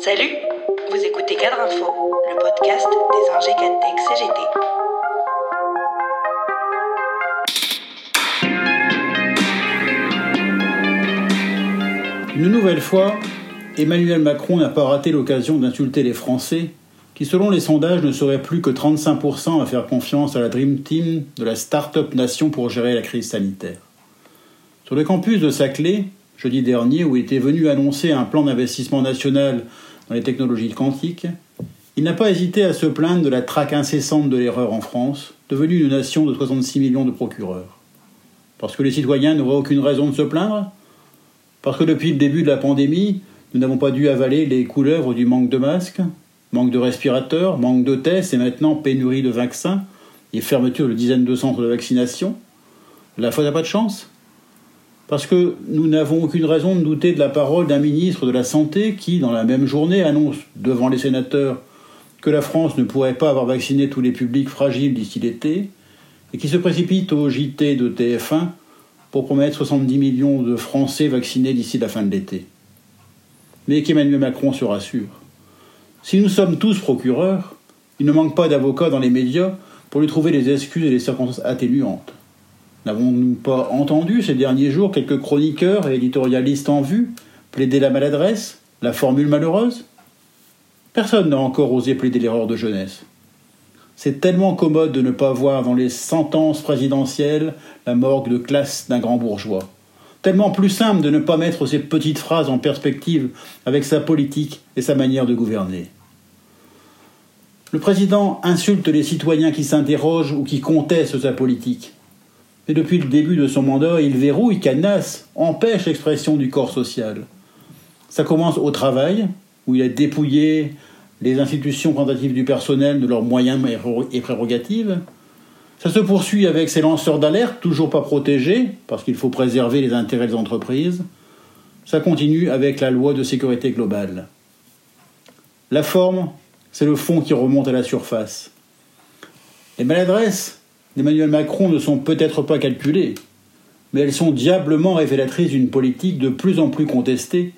Salut, vous écoutez Cadre Info, le podcast des ingé CGT. Une nouvelle fois, Emmanuel Macron n'a pas raté l'occasion d'insulter les Français, qui selon les sondages ne seraient plus que 35% à faire confiance à la Dream Team de la Start-up Nation pour gérer la crise sanitaire. Sur le campus de Saclay, jeudi dernier, où il était venu annoncer un plan d'investissement national dans les technologies quantiques, il n'a pas hésité à se plaindre de la traque incessante de l'erreur en France, devenue une nation de 66 millions de procureurs. Parce que les citoyens n'auraient aucune raison de se plaindre? Parce que depuis le début de la pandémie, nous n'avons pas dû avaler les couleuvres du manque de masques, manque de respirateurs, manque de tests et maintenant pénurie de vaccins et fermeture de dizaines de centres de vaccination. La faute n'a pas de chance parce que nous n'avons aucune raison de douter de la parole d'un ministre de la Santé qui, dans la même journée, annonce devant les sénateurs que la France ne pourrait pas avoir vacciné tous les publics fragiles d'ici l'été, et qui se précipite au JT de TF1 pour promettre 70 millions de Français vaccinés d'ici la fin de l'été. Mais qu'Emmanuel Macron se rassure. Si nous sommes tous procureurs, il ne manque pas d'avocats dans les médias pour lui trouver des excuses et des circonstances atténuantes. N'avons-nous pas entendu ces derniers jours quelques chroniqueurs et éditorialistes en vue plaider la maladresse, la formule malheureuse? Personne n'a encore osé plaider l'erreur de jeunesse. C'est tellement commode de ne pas voir dans les sentences présidentielles la morgue de classe d'un grand bourgeois. Tellement plus simple de ne pas mettre ces petites phrases en perspective avec sa politique et sa manière de gouverner. Le président insulte les citoyens qui s'interrogent ou qui contestent sa politique. Mais depuis le début de son mandat, il verrouille, cadenasse, empêche l'expression du corps social. Ça commence au travail, où il a dépouillé les institutions représentatives du personnel de leurs moyens et prérogatives. Ça se poursuit avec ces lanceurs d'alerte, toujours pas protégés, parce qu'il faut préserver les intérêts des entreprises. Ça continue avec la loi de sécurité globale. La forme, c'est le fond qui remonte à la surface. Les maladresses, d'Emmanuel Macron ne sont peut-être pas calculées, mais elles sont diablement révélatrices d'une politique de plus en plus contestée,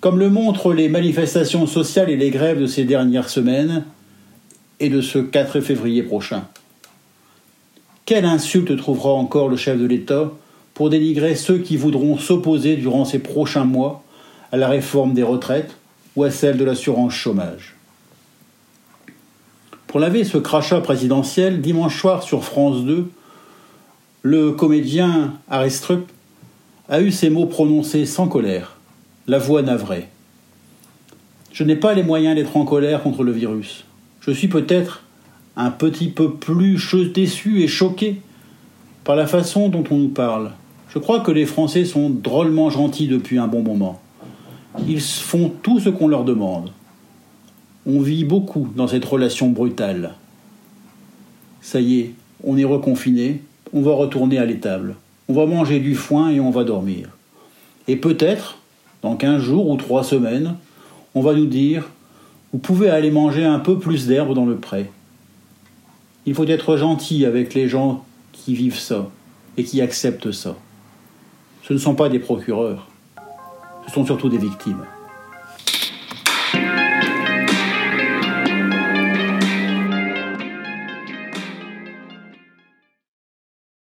comme le montrent les manifestations sociales et les grèves de ces dernières semaines et de ce 4 février prochain. Quelle insulte trouvera encore le chef de l'État pour dénigrer ceux qui voudront s'opposer durant ces prochains mois à la réforme des retraites ou à celle de l'assurance chômage? Pour laver ce crachat présidentiel, dimanche soir sur France 2, le comédien Aristrup a eu ces mots prononcés sans colère, la voix navrée. Je n'ai pas les moyens d'être en colère contre le virus. Je suis peut-être un petit peu plus déçu et choqué par la façon dont on nous parle. Je crois que les Français sont drôlement gentils depuis un bon moment. Ils font tout ce qu'on leur demande. On vit beaucoup dans cette relation brutale. Ça y est, on est reconfiné, on va retourner à l'étable. On va manger du foin et on va dormir. Et peut-être, dans quinze jours ou trois semaines, on va nous dire Vous pouvez aller manger un peu plus d'herbe dans le pré. Il faut être gentil avec les gens qui vivent ça et qui acceptent ça. Ce ne sont pas des procureurs, ce sont surtout des victimes.